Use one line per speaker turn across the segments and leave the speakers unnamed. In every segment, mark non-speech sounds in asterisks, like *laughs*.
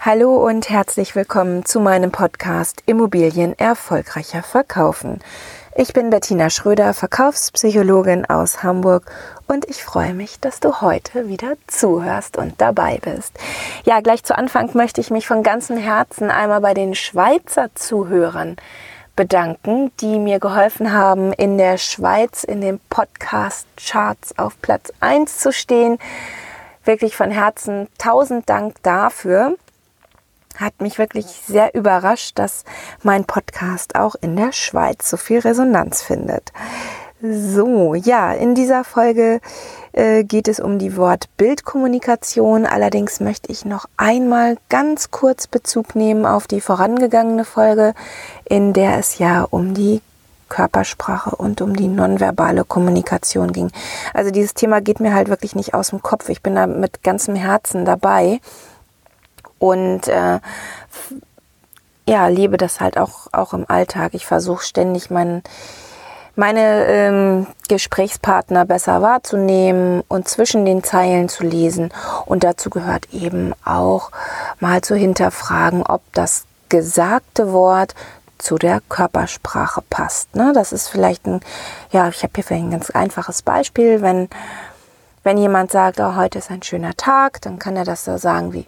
Hallo und herzlich willkommen zu meinem Podcast Immobilien erfolgreicher verkaufen. Ich bin Bettina Schröder, Verkaufspsychologin aus Hamburg und ich freue mich, dass du heute wieder zuhörst und dabei bist. Ja, gleich zu Anfang möchte ich mich von ganzem Herzen einmal bei den Schweizer Zuhörern bedanken, die mir geholfen haben, in der Schweiz in den Podcast-Charts auf Platz 1 zu stehen. Wirklich von Herzen tausend Dank dafür hat mich wirklich sehr überrascht, dass mein Podcast auch in der Schweiz so viel Resonanz findet. So, ja, in dieser Folge äh, geht es um die Wort-Bild-Kommunikation. Allerdings möchte ich noch einmal ganz kurz Bezug nehmen auf die vorangegangene Folge, in der es ja um die Körpersprache und um die nonverbale Kommunikation ging. Also dieses Thema geht mir halt wirklich nicht aus dem Kopf. Ich bin da mit ganzem Herzen dabei und äh, ja, lebe das halt auch, auch im Alltag. Ich versuche ständig meinen meine ähm, Gesprächspartner besser wahrzunehmen und zwischen den Zeilen zu lesen. Und dazu gehört eben auch mal zu hinterfragen, ob das gesagte Wort zu der Körpersprache passt. Ne? Das ist vielleicht ein, ja, ich habe hier vielleicht ein ganz einfaches Beispiel. Wenn, wenn jemand sagt, oh, heute ist ein schöner Tag, dann kann er das so sagen wie,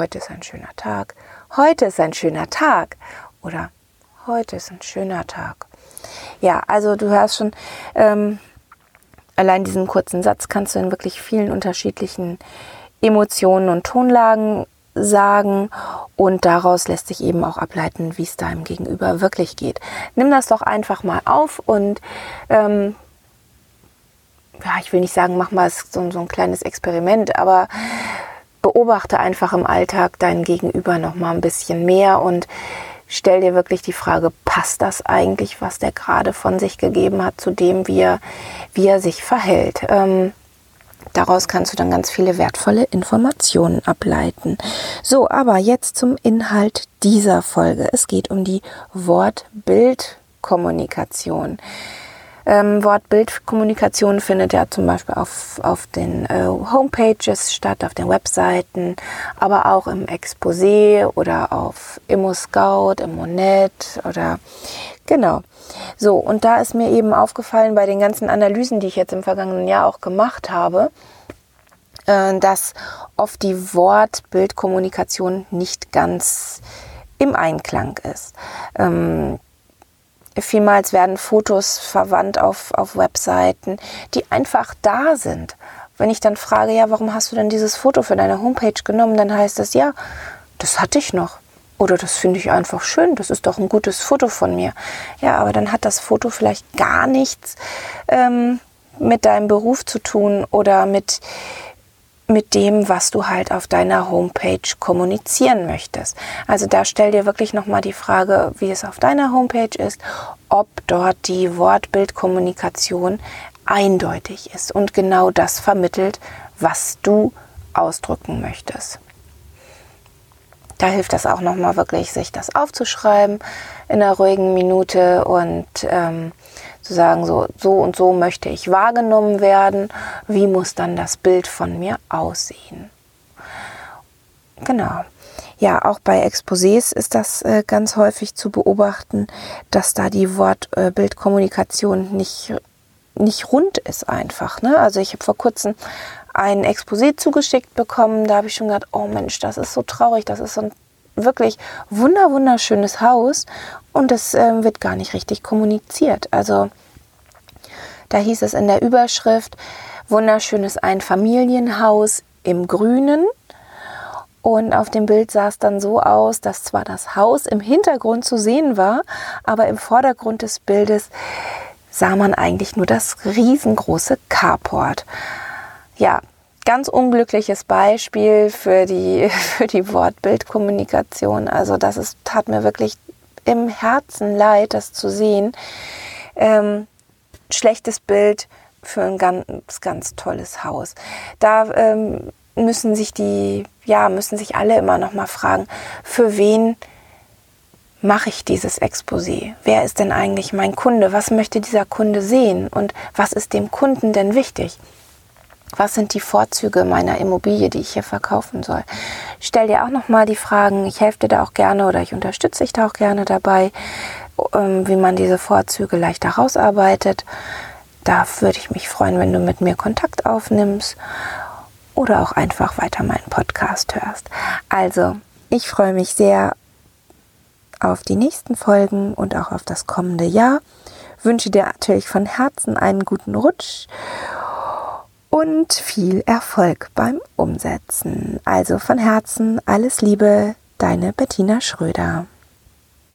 heute ist ein schöner Tag, heute ist ein schöner Tag oder heute ist ein schöner Tag. Ja, also du hörst schon, ähm, allein diesen kurzen Satz kannst du in wirklich vielen unterschiedlichen Emotionen und Tonlagen sagen und daraus lässt sich eben auch ableiten, wie es deinem Gegenüber wirklich geht. Nimm das doch einfach mal auf und ähm, ja, ich will nicht sagen, mach mal so, so ein kleines Experiment, aber beobachte einfach im Alltag dein Gegenüber noch mal ein bisschen mehr und stell dir wirklich die Frage, passt das eigentlich, was der gerade von sich gegeben hat, zu dem, wie er, wie er sich verhält? Ähm, daraus kannst du dann ganz viele wertvolle Informationen ableiten. So, aber jetzt zum Inhalt dieser Folge. Es geht um die Wort-Bild-Kommunikation. Ähm, Wort-Bild-Kommunikation findet ja zum Beispiel auf, auf den äh, Homepages statt, auf den Webseiten, aber auch im Exposé oder auf ImmoScout, ImmoNet oder genau. So, und da ist mir eben aufgefallen bei den ganzen Analysen, die ich jetzt im vergangenen Jahr auch gemacht habe, äh, dass oft die Wort-Bild-Kommunikation nicht ganz im Einklang ist. Ähm, Vielmals werden Fotos verwandt auf, auf Webseiten, die einfach da sind. Wenn ich dann frage, ja, warum hast du denn dieses Foto für deine Homepage genommen, dann heißt es, ja, das hatte ich noch. Oder das finde ich einfach schön, das ist doch ein gutes Foto von mir. Ja, aber dann hat das Foto vielleicht gar nichts ähm, mit deinem Beruf zu tun oder mit mit dem, was du halt auf deiner Homepage kommunizieren möchtest. Also da stell dir wirklich nochmal die Frage, wie es auf deiner Homepage ist, ob dort die Wortbildkommunikation eindeutig ist und genau das vermittelt, was du ausdrücken möchtest. Da hilft das auch nochmal wirklich, sich das aufzuschreiben in einer ruhigen Minute und ähm, zu sagen, so, so und so möchte ich wahrgenommen werden, wie muss dann das Bild von mir aussehen. Genau. Ja, auch bei Exposés ist das äh, ganz häufig zu beobachten, dass da die Wort-Bild-Kommunikation äh, nicht, nicht rund ist einfach. Ne? Also ich habe vor kurzem ein Exposé zugeschickt bekommen, da habe ich schon gedacht, oh Mensch, das ist so traurig, das ist so ein wirklich wunder wunderschönes Haus und es äh, wird gar nicht richtig kommuniziert. Also da hieß es in der Überschrift, wunderschönes Einfamilienhaus im Grünen. Und auf dem Bild sah es dann so aus, dass zwar das Haus im Hintergrund zu sehen war, aber im Vordergrund des Bildes sah man eigentlich nur das riesengroße Carport. Ja, ganz unglückliches Beispiel für die, *laughs* für die Wortbildkommunikation. Also das ist, tat mir wirklich im Herzen leid, das zu sehen. Ähm, schlechtes Bild für ein ganz, ganz tolles Haus. Da ähm, müssen sich die, ja, müssen sich alle immer noch mal fragen, für wen mache ich dieses Exposé? Wer ist denn eigentlich mein Kunde? Was möchte dieser Kunde sehen? Und was ist dem Kunden denn wichtig? Was sind die Vorzüge meiner Immobilie, die ich hier verkaufen soll? Stell dir auch nochmal die Fragen. Ich helfe dir da auch gerne oder ich unterstütze dich da auch gerne dabei, ähm, wie man diese Vorzüge leichter rausarbeitet. Da würde ich mich freuen, wenn du mit mir Kontakt aufnimmst oder auch einfach weiter meinen Podcast hörst. Also, ich freue mich sehr auf die nächsten Folgen und auch auf das kommende Jahr. Wünsche dir natürlich von Herzen einen guten Rutsch und viel Erfolg beim Umsetzen. Also von Herzen alles Liebe, deine Bettina Schröder.